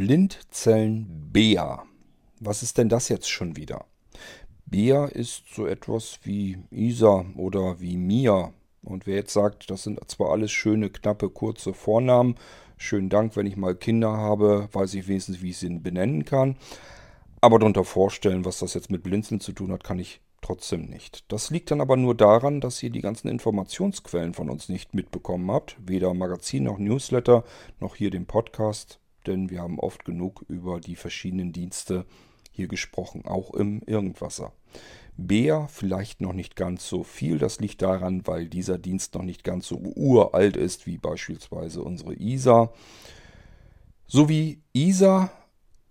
Blindzellen Bea. Was ist denn das jetzt schon wieder? Bea ist so etwas wie Isa oder wie Mia. Und wer jetzt sagt, das sind zwar alles schöne, knappe, kurze Vornamen, schönen Dank, wenn ich mal Kinder habe, weiß ich wenigstens, wie ich sie benennen kann. Aber darunter vorstellen, was das jetzt mit Blinzeln zu tun hat, kann ich trotzdem nicht. Das liegt dann aber nur daran, dass ihr die ganzen Informationsquellen von uns nicht mitbekommen habt. Weder Magazin noch Newsletter noch hier den Podcast. Denn wir haben oft genug über die verschiedenen Dienste hier gesprochen, auch im Irgendwasser. Bea vielleicht noch nicht ganz so viel. Das liegt daran, weil dieser Dienst noch nicht ganz so uralt ist wie beispielsweise unsere ISA. So wie ISA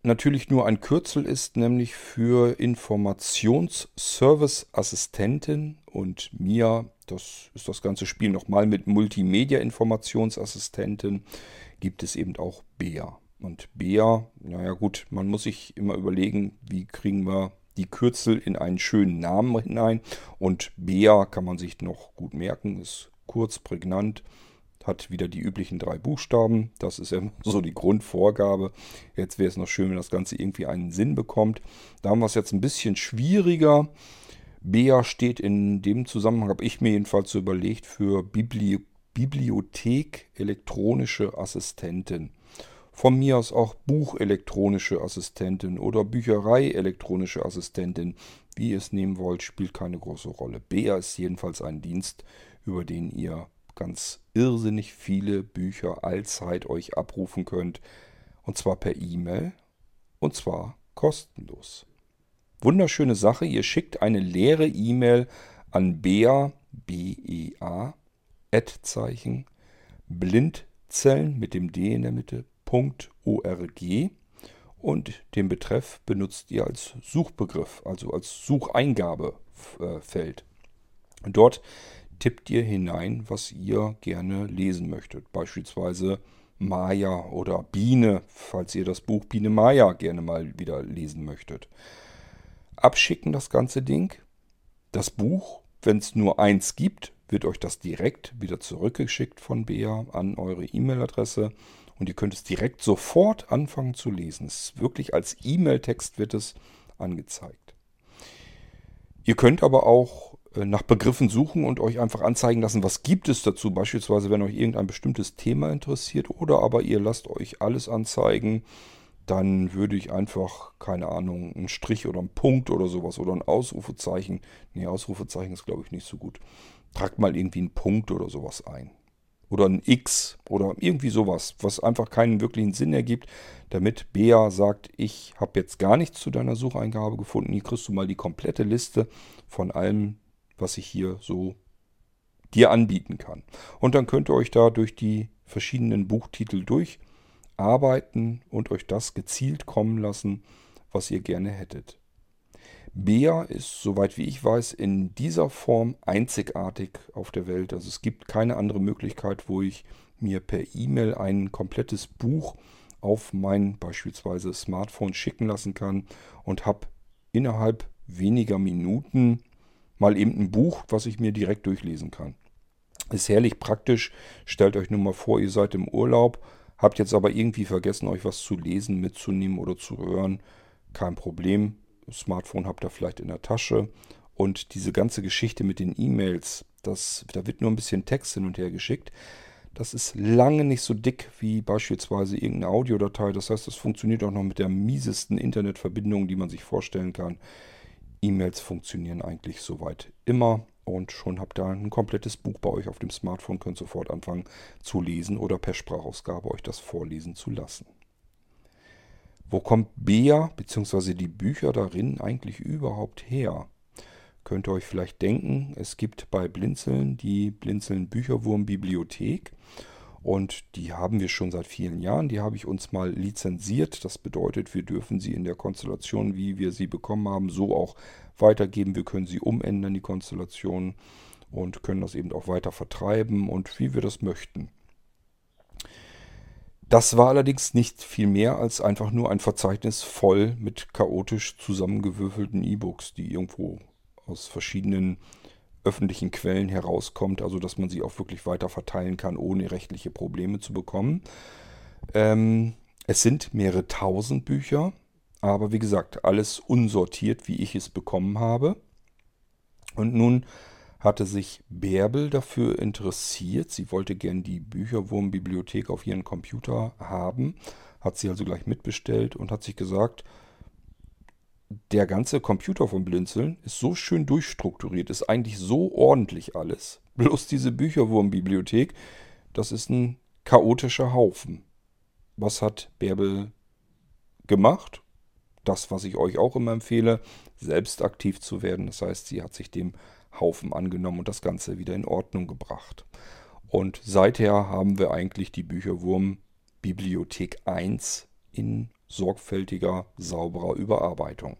natürlich nur ein Kürzel ist, nämlich für Informationsservice-Assistentin und MIA, das ist das ganze Spiel nochmal mit Multimedia-Informationsassistentin, gibt es eben auch BEA. Und BEA, naja gut, man muss sich immer überlegen, wie kriegen wir die Kürzel in einen schönen Namen hinein. Und BEA kann man sich noch gut merken, ist kurz, prägnant hat wieder die üblichen drei Buchstaben. Das ist ja so die Grundvorgabe. Jetzt wäre es noch schön, wenn das Ganze irgendwie einen Sinn bekommt. Da haben wir es jetzt ein bisschen schwieriger. BEA steht in dem Zusammenhang, habe ich mir jedenfalls so überlegt, für Bibli Bibliothek elektronische Assistentin. Von mir aus auch Buchelektronische Assistentin oder Bücherei elektronische Assistentin. Wie ihr es nehmen wollt, spielt keine große Rolle. BEA ist jedenfalls ein Dienst, über den ihr ganz irrsinnig viele Bücher allzeit euch abrufen könnt. Und zwar per E-Mail. Und zwar kostenlos. Wunderschöne Sache. Ihr schickt eine leere E-Mail an bea, B-E-A, Ad-Zeichen, Blindzellen mit dem D in der Mitte, .org und den Betreff benutzt ihr als Suchbegriff, also als Sucheingabefeld. Dort tippt ihr hinein, was ihr gerne lesen möchtet. Beispielsweise Maya oder Biene, falls ihr das Buch Biene Maya gerne mal wieder lesen möchtet. Abschicken das ganze Ding. Das Buch, wenn es nur eins gibt, wird euch das direkt wieder zurückgeschickt von Bea an eure E-Mail-Adresse und ihr könnt es direkt sofort anfangen zu lesen. Es ist wirklich als E-Mail-Text wird es angezeigt. Ihr könnt aber auch äh, nach Begriffen suchen und euch einfach anzeigen lassen, was gibt es dazu. Beispielsweise, wenn euch irgendein bestimmtes Thema interessiert oder aber ihr lasst euch alles anzeigen, dann würde ich einfach, keine Ahnung, einen Strich oder einen Punkt oder sowas oder ein Ausrufezeichen. Nee, Ausrufezeichen ist glaube ich nicht so gut. Tragt mal irgendwie einen Punkt oder sowas ein. Oder ein X oder irgendwie sowas, was einfach keinen wirklichen Sinn ergibt, damit Bea sagt, ich habe jetzt gar nichts zu deiner Sucheingabe gefunden. Hier kriegst du mal die komplette Liste von allem, was ich hier so dir anbieten kann. Und dann könnt ihr euch da durch die verschiedenen Buchtitel durcharbeiten und euch das gezielt kommen lassen, was ihr gerne hättet. Bea ist, soweit wie ich weiß, in dieser Form einzigartig auf der Welt. Also es gibt keine andere Möglichkeit, wo ich mir per E-Mail ein komplettes Buch auf mein beispielsweise Smartphone schicken lassen kann und habe innerhalb weniger Minuten mal eben ein Buch, was ich mir direkt durchlesen kann. Ist herrlich praktisch. Stellt euch nur mal vor, ihr seid im Urlaub, habt jetzt aber irgendwie vergessen, euch was zu lesen, mitzunehmen oder zu hören. Kein Problem. Smartphone habt ihr vielleicht in der Tasche. Und diese ganze Geschichte mit den E-Mails, da wird nur ein bisschen Text hin und her geschickt. Das ist lange nicht so dick wie beispielsweise irgendeine Audiodatei. Das heißt, das funktioniert auch noch mit der miesesten Internetverbindung, die man sich vorstellen kann. E-Mails funktionieren eigentlich soweit immer und schon habt ihr ein komplettes Buch bei euch auf dem Smartphone, könnt sofort anfangen zu lesen oder per Sprachausgabe euch das vorlesen zu lassen. Wo kommt Bea bzw. die Bücher darin eigentlich überhaupt her? Könnt ihr euch vielleicht denken, es gibt bei Blinzeln die Blinzeln Bücherwurm Bibliothek und die haben wir schon seit vielen Jahren. Die habe ich uns mal lizenziert. Das bedeutet, wir dürfen sie in der Konstellation, wie wir sie bekommen haben, so auch weitergeben. Wir können sie umändern, die Konstellation, und können das eben auch weiter vertreiben und wie wir das möchten. Das war allerdings nicht viel mehr als einfach nur ein Verzeichnis voll mit chaotisch zusammengewürfelten E-Books, die irgendwo aus verschiedenen öffentlichen Quellen herauskommt, also dass man sie auch wirklich weiter verteilen kann, ohne rechtliche Probleme zu bekommen. Ähm, Es sind mehrere tausend Bücher, aber wie gesagt, alles unsortiert, wie ich es bekommen habe. Und nun hatte sich Bärbel dafür interessiert. Sie wollte gern die Bücherwurmbibliothek auf ihren Computer haben, hat sie also gleich mitbestellt und hat sich gesagt, der ganze Computer von Blinzeln ist so schön durchstrukturiert, ist eigentlich so ordentlich alles. Bloß diese Bücherwurmbibliothek, das ist ein chaotischer Haufen. Was hat Bärbel gemacht? Das, was ich euch auch immer empfehle, selbst aktiv zu werden. Das heißt, sie hat sich dem Haufen angenommen und das Ganze wieder in Ordnung gebracht. Und seither haben wir eigentlich die Bücherwurm Bibliothek 1 in sorgfältiger, sauberer Überarbeitung.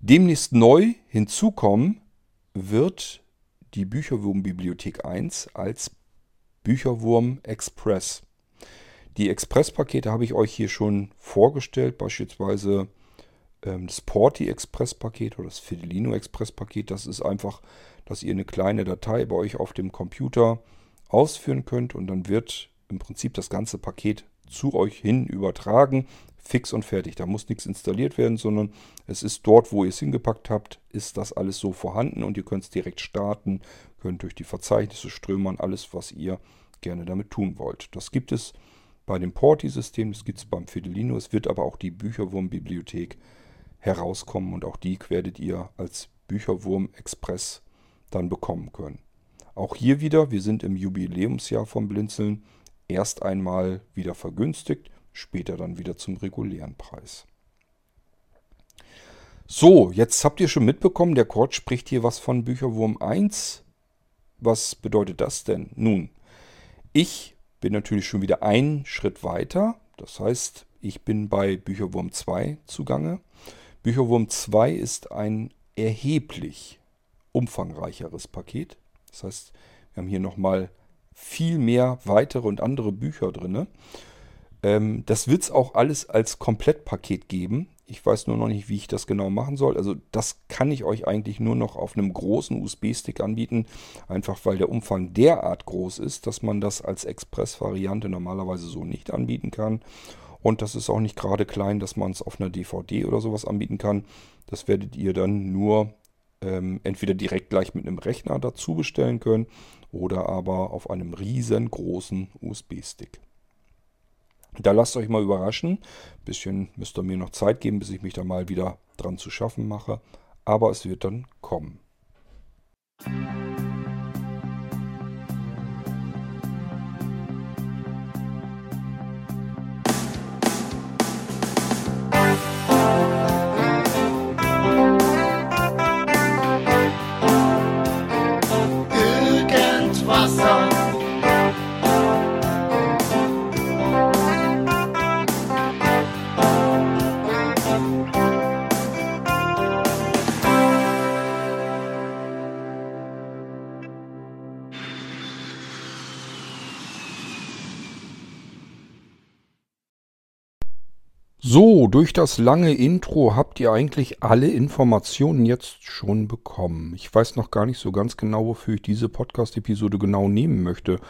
Demnächst neu hinzukommen wird die Bücherwurm Bibliothek 1 als Bücherwurm Express. Die Express-Pakete habe ich euch hier schon vorgestellt, beispielsweise das Porti Express-Paket oder das Fidelino Express-Paket. Das ist einfach, dass ihr eine kleine Datei bei euch auf dem Computer ausführen könnt und dann wird im Prinzip das ganze Paket zu euch hin übertragen, fix und fertig. Da muss nichts installiert werden, sondern es ist dort, wo ihr es hingepackt habt, ist das alles so vorhanden und ihr könnt es direkt starten, könnt durch die Verzeichnisse strömern, alles, was ihr gerne damit tun wollt. Das gibt es bei dem Porti-System, das gibt es beim Fidelino, es wird aber auch die Bücherwurm-Bibliothek herauskommen und auch die werdet ihr als Bücherwurm Express dann bekommen können. Auch hier wieder, wir sind im Jubiläumsjahr vom Blinzeln, erst einmal wieder vergünstigt, später dann wieder zum regulären Preis. So, jetzt habt ihr schon mitbekommen, der Kord spricht hier was von Bücherwurm 1. Was bedeutet das denn? Nun, ich bin natürlich schon wieder einen Schritt weiter. Das heißt, ich bin bei Bücherwurm 2 zugange. Bücherwurm 2 ist ein erheblich umfangreicheres Paket. Das heißt, wir haben hier nochmal viel mehr weitere und andere Bücher drin. Ähm, das wird es auch alles als Komplettpaket geben. Ich weiß nur noch nicht, wie ich das genau machen soll. Also das kann ich euch eigentlich nur noch auf einem großen USB-Stick anbieten. Einfach weil der Umfang derart groß ist, dass man das als Express-Variante normalerweise so nicht anbieten kann. Und das ist auch nicht gerade klein, dass man es auf einer DVD oder sowas anbieten kann. Das werdet ihr dann nur ähm, entweder direkt gleich mit einem Rechner dazu bestellen können oder aber auf einem riesengroßen USB-Stick. Da lasst euch mal überraschen. Ein bisschen müsst ihr mir noch Zeit geben, bis ich mich da mal wieder dran zu schaffen mache. Aber es wird dann kommen. So, durch das lange Intro habt ihr eigentlich alle Informationen jetzt schon bekommen. Ich weiß noch gar nicht so ganz genau, wofür ich diese Podcast-Episode genau nehmen möchte.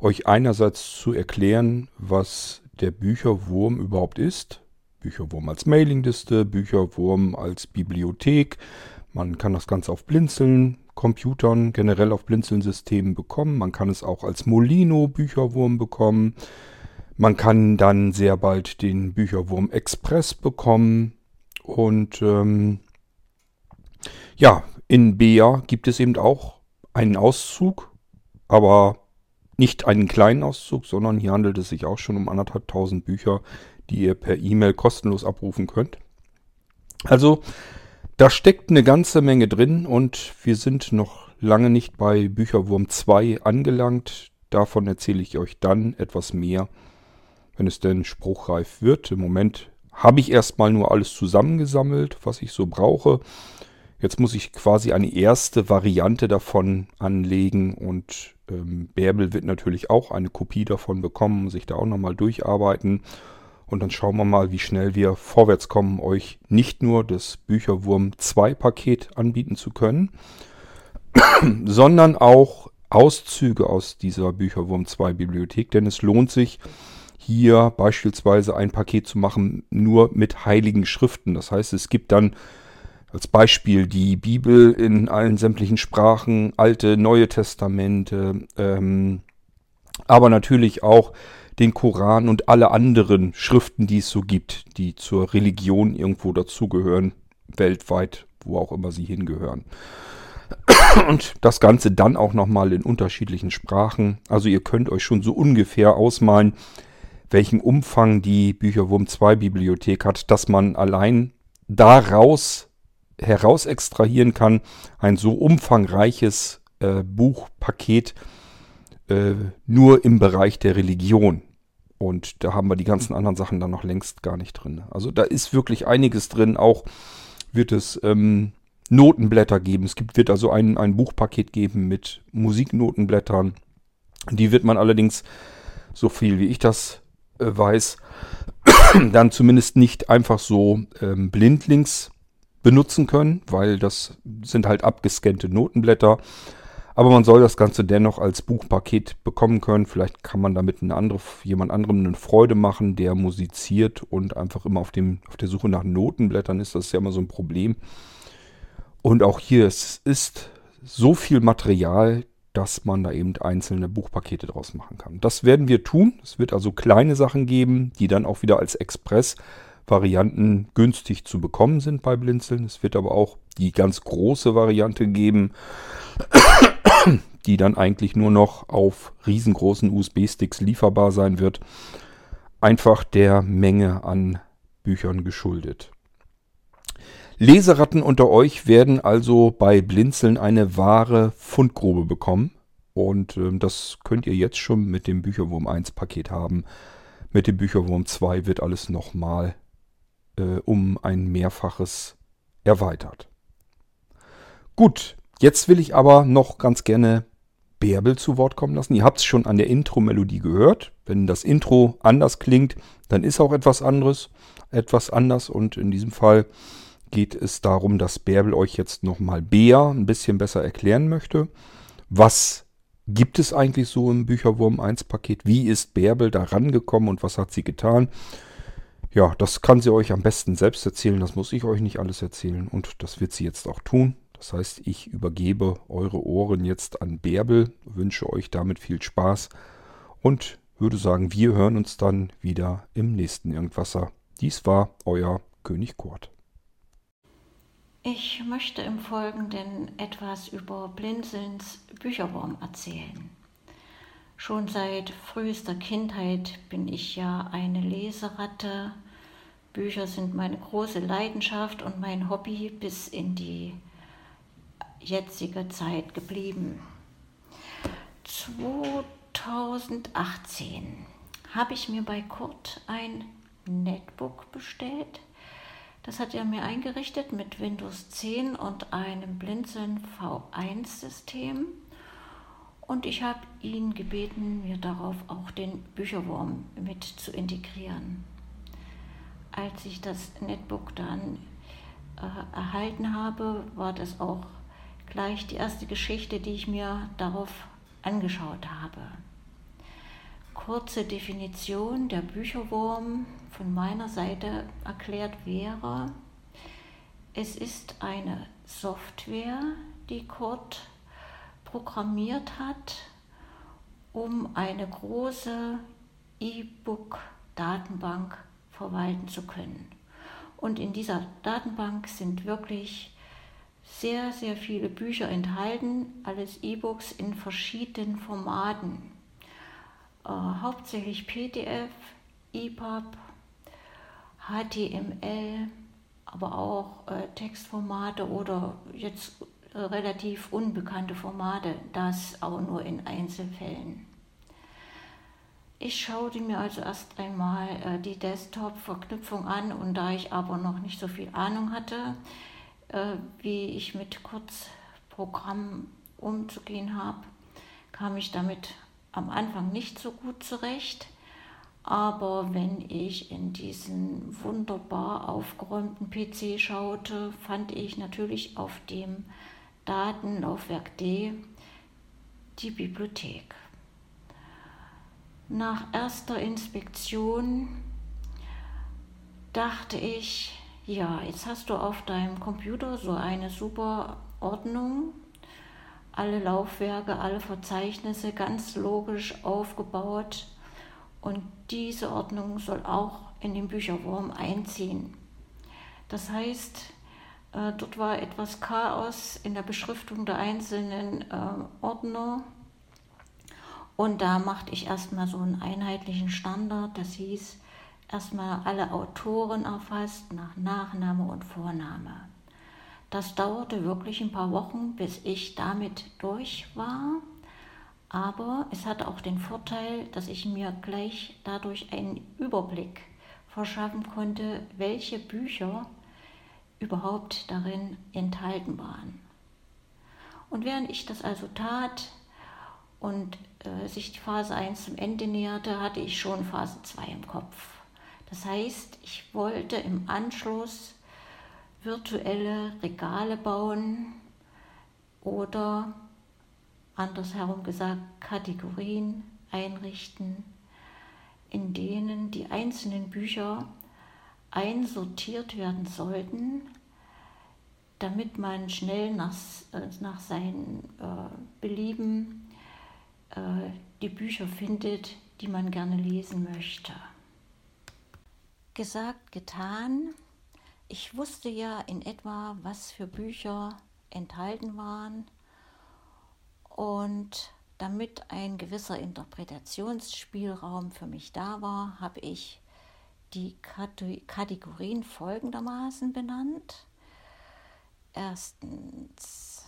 Euch einerseits zu erklären, was der Bücherwurm überhaupt ist. Bücherwurm als Mailingliste, Bücherwurm als Bibliothek. Man kann das Ganze auf Blinzeln, Computern, generell auf Blinzeln-Systemen bekommen. Man kann es auch als Molino Bücherwurm bekommen. Man kann dann sehr bald den Bücherwurm Express bekommen. Und ähm, ja, in Bea gibt es eben auch einen Auszug, aber nicht einen kleinen Auszug, sondern hier handelt es sich auch schon um anderthalbtausend Bücher, die ihr per E-Mail kostenlos abrufen könnt. Also da steckt eine ganze Menge drin und wir sind noch lange nicht bei Bücherwurm 2 angelangt. Davon erzähle ich euch dann etwas mehr wenn es denn spruchreif wird. Im Moment habe ich erstmal nur alles zusammengesammelt, was ich so brauche. Jetzt muss ich quasi eine erste Variante davon anlegen und ähm, Bärbel wird natürlich auch eine Kopie davon bekommen, sich da auch nochmal durcharbeiten. Und dann schauen wir mal, wie schnell wir vorwärts kommen, euch nicht nur das Bücherwurm 2 Paket anbieten zu können, sondern auch Auszüge aus dieser Bücherwurm 2 Bibliothek, denn es lohnt sich, hier beispielsweise ein Paket zu machen, nur mit heiligen Schriften. Das heißt, es gibt dann als Beispiel die Bibel in allen sämtlichen Sprachen, alte, neue Testamente, ähm, aber natürlich auch den Koran und alle anderen Schriften, die es so gibt, die zur Religion irgendwo dazugehören, weltweit, wo auch immer sie hingehören. Und das Ganze dann auch nochmal in unterschiedlichen Sprachen. Also ihr könnt euch schon so ungefähr ausmalen, welchen Umfang die Bücherwurm 2 Bibliothek hat, dass man allein daraus heraus extrahieren kann, ein so umfangreiches äh, Buchpaket äh, nur im Bereich der Religion. Und da haben wir die ganzen anderen Sachen dann noch längst gar nicht drin. Also da ist wirklich einiges drin. Auch wird es ähm, Notenblätter geben. Es gibt, wird also ein, ein Buchpaket geben mit Musiknotenblättern. Die wird man allerdings, so viel wie ich das weiß, dann zumindest nicht einfach so ähm, blindlings benutzen können, weil das sind halt abgescannte Notenblätter. Aber man soll das Ganze dennoch als Buchpaket bekommen können. Vielleicht kann man damit eine andere, jemand anderem eine Freude machen, der musiziert und einfach immer auf, dem, auf der Suche nach Notenblättern ist. Das ist ja immer so ein Problem. Und auch hier, es ist so viel Material, dass man da eben einzelne Buchpakete draus machen kann. Das werden wir tun. Es wird also kleine Sachen geben, die dann auch wieder als Express Varianten günstig zu bekommen sind bei Blinzeln. Es wird aber auch die ganz große Variante geben, die dann eigentlich nur noch auf riesengroßen USB-Sticks lieferbar sein wird. Einfach der Menge an Büchern geschuldet. Leseratten unter euch werden also bei Blinzeln eine wahre Fundgrube bekommen. Und äh, das könnt ihr jetzt schon mit dem Bücherwurm 1 Paket haben. Mit dem Bücherwurm 2 wird alles nochmal äh, um ein Mehrfaches erweitert. Gut, jetzt will ich aber noch ganz gerne Bärbel zu Wort kommen lassen. Ihr habt es schon an der Intro-Melodie gehört. Wenn das Intro anders klingt, dann ist auch etwas anderes, etwas anders. Und in diesem Fall geht es darum, dass Bärbel euch jetzt nochmal Bea ein bisschen besser erklären möchte. Was gibt es eigentlich so im Bücherwurm 1 Paket? Wie ist Bärbel da rangekommen und was hat sie getan? Ja, das kann sie euch am besten selbst erzählen. Das muss ich euch nicht alles erzählen. Und das wird sie jetzt auch tun. Das heißt, ich übergebe eure Ohren jetzt an Bärbel, wünsche euch damit viel Spaß und würde sagen, wir hören uns dann wieder im nächsten Irgendwasser. Dies war euer König Kurt. Ich möchte im Folgenden etwas über Blinzelns Bücherwurm erzählen. Schon seit frühester Kindheit bin ich ja eine Leseratte Bücher sind meine große Leidenschaft und mein Hobby bis in die jetzige Zeit geblieben. 2018 habe ich mir bei Kurt ein Netbook bestellt. Das hat er mir eingerichtet mit Windows 10 und einem Blinzeln V1-System. Und ich habe ihn gebeten, mir darauf auch den Bücherwurm mit zu integrieren als ich das Netbook dann äh, erhalten habe, war das auch gleich die erste Geschichte, die ich mir darauf angeschaut habe. Kurze Definition, der Bücherwurm von meiner Seite erklärt wäre, es ist eine Software, die Kurt programmiert hat, um eine große E-Book-Datenbank verwalten zu können. Und in dieser Datenbank sind wirklich sehr, sehr viele Bücher enthalten, alles E-Books in verschiedenen Formaten. Äh, hauptsächlich PDF, EPUB, HTML, aber auch äh, Textformate oder jetzt äh, relativ unbekannte Formate, das auch nur in Einzelfällen. Ich schaute mir also erst einmal äh, die Desktop-Verknüpfung an und da ich aber noch nicht so viel Ahnung hatte, äh, wie ich mit Kurzprogrammen umzugehen habe, kam ich damit am Anfang nicht so gut zurecht. Aber wenn ich in diesen wunderbar aufgeräumten PC schaute, fand ich natürlich auf dem Datenlaufwerk D die Bibliothek. Nach erster Inspektion dachte ich, ja, jetzt hast du auf deinem Computer so eine super Ordnung, alle Laufwerke, alle Verzeichnisse ganz logisch aufgebaut und diese Ordnung soll auch in den Bücherwurm einziehen. Das heißt, äh, dort war etwas Chaos in der Beschriftung der einzelnen äh, Ordner. Und da machte ich erstmal so einen einheitlichen Standard. Das hieß, erstmal alle Autoren erfasst nach Nachname und Vorname. Das dauerte wirklich ein paar Wochen, bis ich damit durch war. Aber es hatte auch den Vorteil, dass ich mir gleich dadurch einen Überblick verschaffen konnte, welche Bücher überhaupt darin enthalten waren. Und während ich das also tat und äh, sich die Phase 1 zum Ende näherte, hatte ich schon Phase 2 im Kopf. Das heißt, ich wollte im Anschluss virtuelle Regale bauen oder andersherum gesagt Kategorien einrichten, in denen die einzelnen Bücher einsortiert werden sollten, damit man schnell nach, äh, nach seinem äh, Belieben äh, die Bücher findet, die man gerne lesen möchte. Gesagt, getan. Ich wusste ja in etwa, was für Bücher enthalten waren und damit ein gewisser Interpretationsspielraum für mich da war, habe ich die Kategorien folgendermaßen benannt. Erstens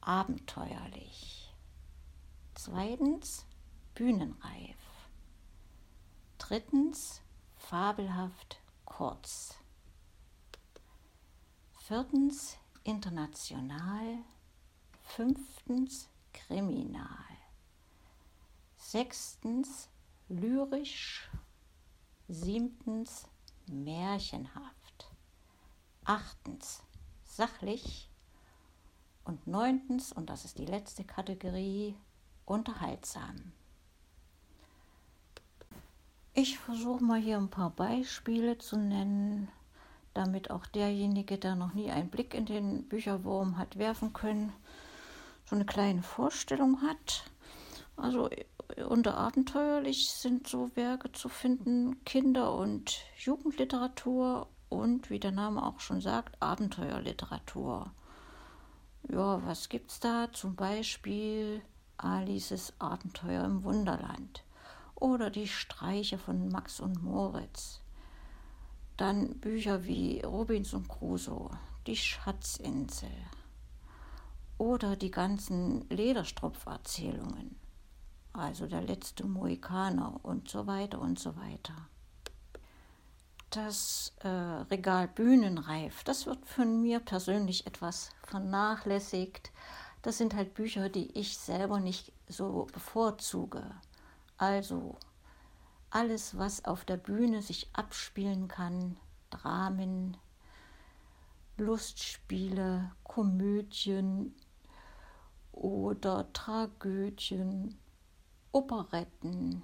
abenteuerlich. Zweitens bühnenreif. Drittens fabelhaft kurz. Viertens international. Fünftens kriminal. Sechstens lyrisch. Siebtens märchenhaft. Achtens sachlich. Und neuntens, und das ist die letzte Kategorie, unterhaltsam. Ich versuche mal hier ein paar Beispiele zu nennen, damit auch derjenige, der noch nie einen Blick in den Bücherwurm hat werfen können, so eine kleine Vorstellung hat. Also unter abenteuerlich sind so Werke zu finden, Kinder- und Jugendliteratur und, wie der Name auch schon sagt, Abenteuerliteratur. Ja, was gibt's da? Zum Beispiel Alices Abenteuer im Wunderland oder die Streiche von Max und Moritz. Dann Bücher wie Robinson Crusoe, die Schatzinsel oder die ganzen Lederstropferzählungen, also der letzte Mohikaner und so weiter und so weiter. Das äh, Regal Bühnenreif, das wird von mir persönlich etwas vernachlässigt. Das sind halt Bücher, die ich selber nicht so bevorzuge. Also alles, was auf der Bühne sich abspielen kann, Dramen, Lustspiele, Komödien oder Tragödien, Operetten,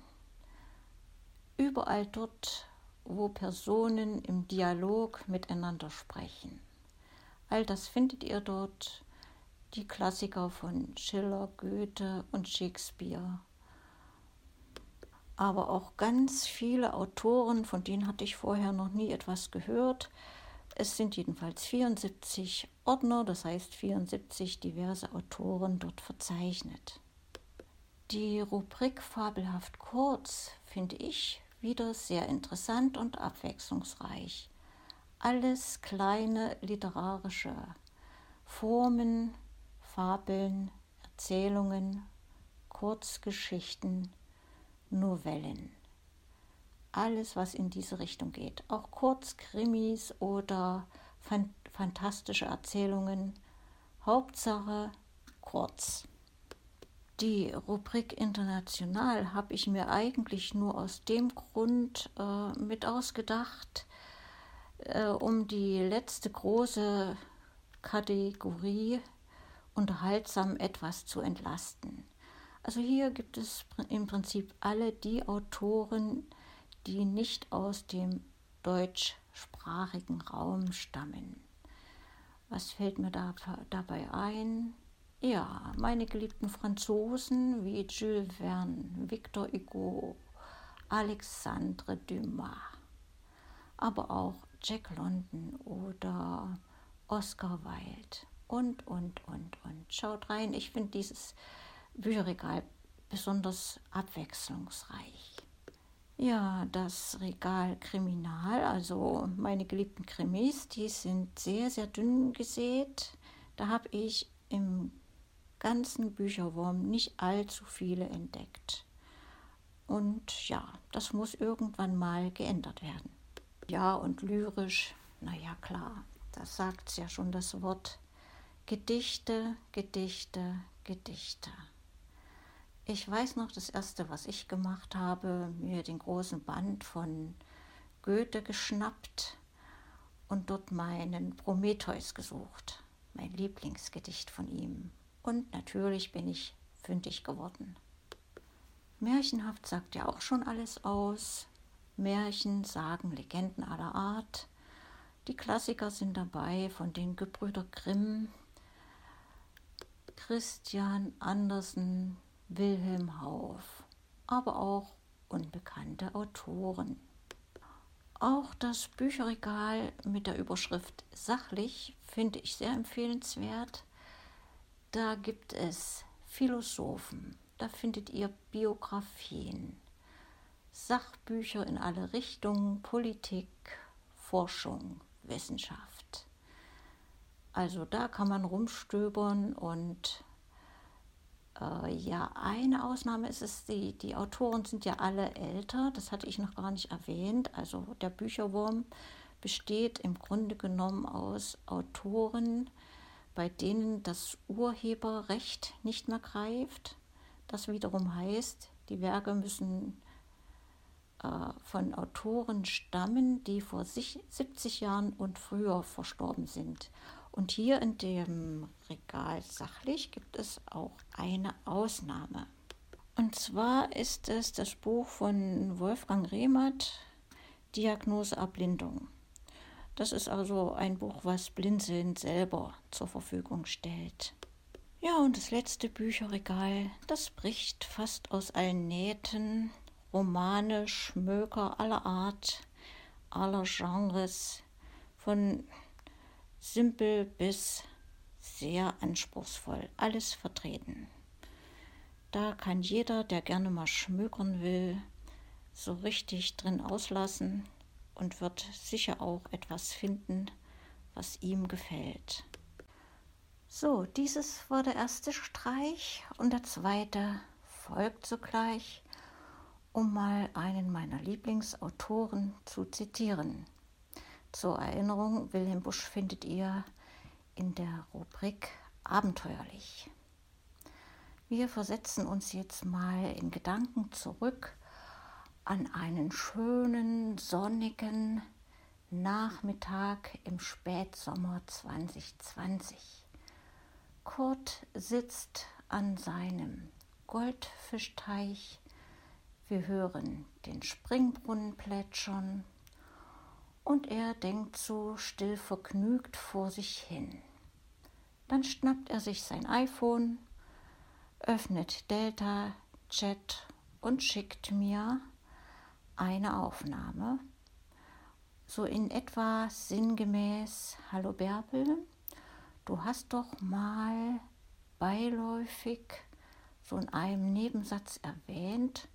überall dort, wo Personen im Dialog miteinander sprechen. All das findet ihr dort, die Klassiker von Schiller, Goethe und Shakespeare aber auch ganz viele Autoren, von denen hatte ich vorher noch nie etwas gehört. Es sind jedenfalls 74 Ordner, das heißt 74 diverse Autoren dort verzeichnet. Die Rubrik Fabelhaft kurz finde ich wieder sehr interessant und abwechslungsreich. Alles kleine literarische Formen, Fabeln, Erzählungen, Kurzgeschichten, Novellen. Alles, was in diese Richtung geht. Auch Kurzkrimis oder fan fantastische Erzählungen. Hauptsache kurz. Die Rubrik International habe ich mir eigentlich nur aus dem Grund äh, mit ausgedacht, äh, um die letzte große Kategorie unterhaltsam etwas zu entlasten. Also hier gibt es im Prinzip alle die Autoren, die nicht aus dem deutschsprachigen Raum stammen. Was fällt mir da, dabei ein? Ja, meine geliebten Franzosen wie Jules Verne, Victor Hugo, Alexandre Dumas, aber auch Jack London oder Oscar Wilde und, und, und, und. Schaut rein, ich finde dieses Bücherregal besonders abwechslungsreich. Ja, das Regal Kriminal, also meine geliebten Krimis, die sind sehr, sehr dünn gesät. Da habe ich im ganzen Bücherwurm nicht allzu viele entdeckt. Und ja, das muss irgendwann mal geändert werden. Ja, und lyrisch, naja, klar, das sagt ja schon das Wort. Gedichte, Gedichte, Gedichte. Ich weiß noch, das erste, was ich gemacht habe, mir den großen Band von Goethe geschnappt und dort meinen Prometheus gesucht, mein Lieblingsgedicht von ihm. Und natürlich bin ich fündig geworden. Märchenhaft sagt ja auch schon alles aus. Märchen, Sagen, Legenden aller Art. Die Klassiker sind dabei von den Gebrüder Grimm, Christian Andersen, Wilhelm Hauff, aber auch unbekannte Autoren. Auch das Bücherregal mit der Überschrift Sachlich finde ich sehr empfehlenswert. Da gibt es Philosophen, da findet ihr Biografien, Sachbücher in alle Richtungen, Politik, Forschung, Wissenschaft. Also da kann man rumstöbern und äh, ja, eine Ausnahme ist es, die, die Autoren sind ja alle älter, das hatte ich noch gar nicht erwähnt. Also der Bücherwurm besteht im Grunde genommen aus Autoren, bei denen das Urheberrecht nicht mehr greift. Das wiederum heißt, die Werke müssen äh, von Autoren stammen, die vor 70 Jahren und früher verstorben sind. Und hier in dem Regal sachlich gibt es auch eine Ausnahme. Und zwar ist es das Buch von Wolfgang Rehmert, Diagnose Erblindung. Das ist also ein Buch, was Blinzeln selber zur Verfügung stellt. Ja, und das letzte Bücherregal, das bricht fast aus allen Nähten. Romane, Schmöker aller Art, aller Genres, von simpel bis sehr anspruchsvoll, alles vertreten. Da kann jeder, der gerne mal schmökern will, so richtig drin auslassen und wird sicher auch etwas finden, was ihm gefällt. So, dieses war der erste Streich und der zweite folgt sogleich, um mal einen meiner Lieblingsautoren zu zitieren. Zur Erinnerung, Wilhelm Busch findet ihr in der Rubrik Abenteuerlich. Wir versetzen uns jetzt mal in Gedanken zurück an einen schönen, sonnigen Nachmittag im Spätsommer 2020. Kurt sitzt an seinem Goldfischteich. Wir hören den Springbrunnen plätschern und er denkt so still vergnügt vor sich hin. Dann schnappt er sich sein iPhone, öffnet Delta Chat und schickt mir eine Aufnahme, so in etwa sinngemäß, Hallo Bärbel, du hast doch mal beiläufig so in einem Nebensatz erwähnt,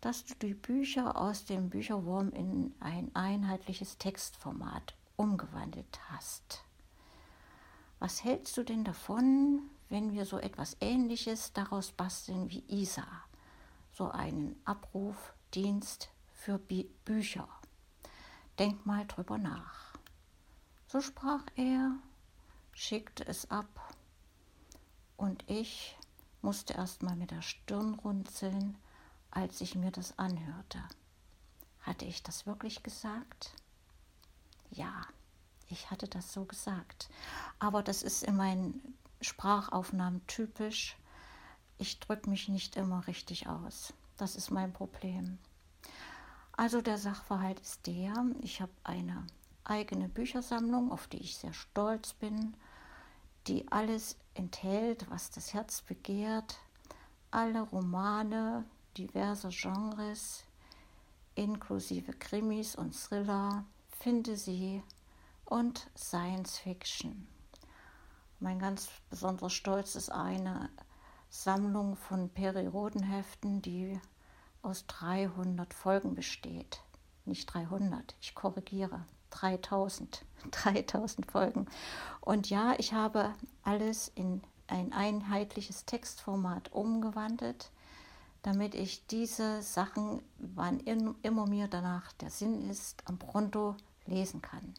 dass du die Bücher aus dem Bücherwurm in ein einheitliches Textformat umgewandelt hast. Was hältst du denn davon, wenn wir so etwas Ähnliches daraus basteln wie ISA, so einen Abrufdienst für Bü Bücher? Denk mal drüber nach. So sprach er, schickte es ab und ich musste erst mal mit der Stirn runzeln, als ich mir das anhörte. Hatte ich das wirklich gesagt? Ja, ich hatte das so gesagt. Aber das ist in meinen Sprachaufnahmen typisch. ich drücke mich nicht immer richtig aus. Das ist mein Problem. Also der Sachverhalt ist der, ich habe eine eigene Büchersammlung, auf die ich sehr stolz bin, die alles enthält, was das Herz begehrt, alle Romane diverser Genres, inklusive Krimis und Thriller, Fantasy und Science Fiction. Mein ganz besonderer Stolz ist eine Sammlung von Periodenheften, die aus 300 Folgen besteht. Nicht 300, ich korrigiere. 3000, 3000 Folgen. Und ja, ich habe alles in ein einheitliches Textformat umgewandelt, damit ich diese Sachen, wann immer mir danach der Sinn ist, am Pronto lesen kann.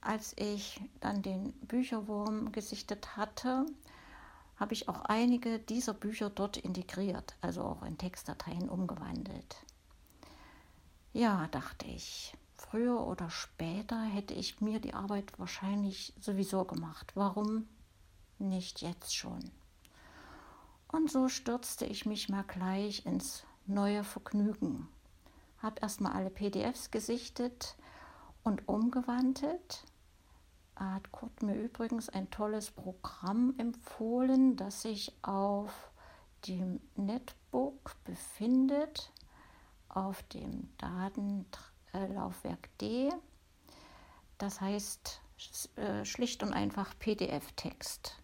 Als ich dann den Bücherwurm gesichtet hatte, habe ich auch einige dieser Bücher dort integriert, also auch in Textdateien umgewandelt. Ja, dachte ich, früher oder später hätte ich mir die Arbeit wahrscheinlich sowieso gemacht. Warum nicht jetzt schon? Und so stürzte ich mich mal gleich ins neue Vergnügen. Habe erstmal alle PDFs gesichtet und umgewandelt hat Kurt mir übrigens ein tolles Programm empfohlen, das sich auf dem Netbook befindet, auf dem Datenlaufwerk D. Das heißt äh, schlicht und einfach PDF-Text.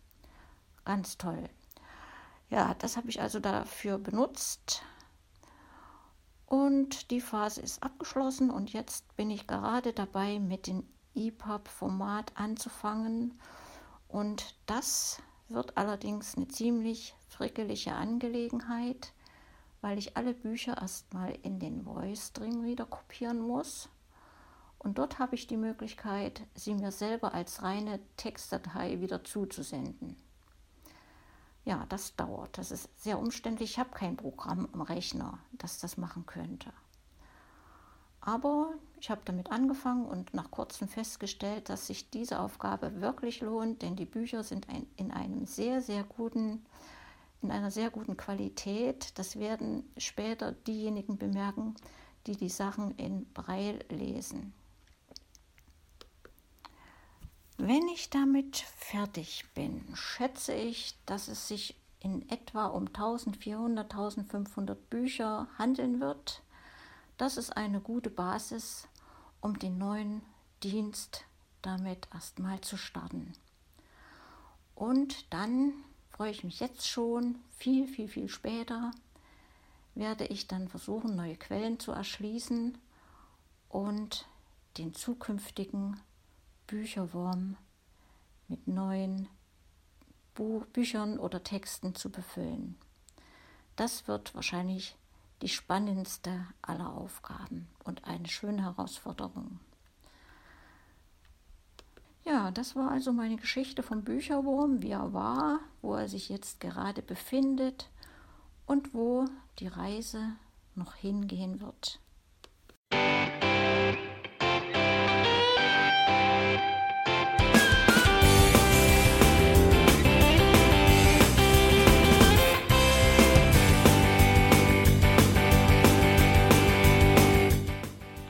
Ganz toll. Ja, das habe ich also dafür benutzt. Und die Phase ist abgeschlossen und jetzt bin ich gerade dabei, mit den EPUB-Format anzufangen. Und das wird allerdings eine ziemlich frickelige Angelegenheit, weil ich alle Bücher erstmal in den Voice Dream Reader kopieren muss. Und dort habe ich die Möglichkeit, sie mir selber als reine Textdatei wieder zuzusenden. Ja, das dauert. Das ist sehr umständlich. Ich habe kein Programm am Rechner, das das machen könnte. Aber ich habe damit angefangen und nach kurzem festgestellt, dass sich diese Aufgabe wirklich lohnt, denn die Bücher sind ein, in einem sehr, sehr guten, in einer sehr guten Qualität. Das werden später diejenigen bemerken, die die Sachen in Braille lesen. Wenn ich damit fertig bin, schätze ich, dass es sich in etwa um 1400, 1500 Bücher handeln wird das ist eine gute Basis, um den neuen Dienst damit erstmal zu starten. Und dann freue ich mich jetzt schon, viel, viel, viel später werde ich dann versuchen, neue Quellen zu erschließen und den zukünftigen Bücherwurm mit neuen Buch Büchern oder Texten zu befüllen. Das wird wahrscheinlich die spannendste aller Aufgaben und eine schöne Herausforderung. Ja, das war also meine Geschichte vom Bücherwurm, wie er war, wo er sich jetzt gerade befindet und wo die Reise noch hingehen wird.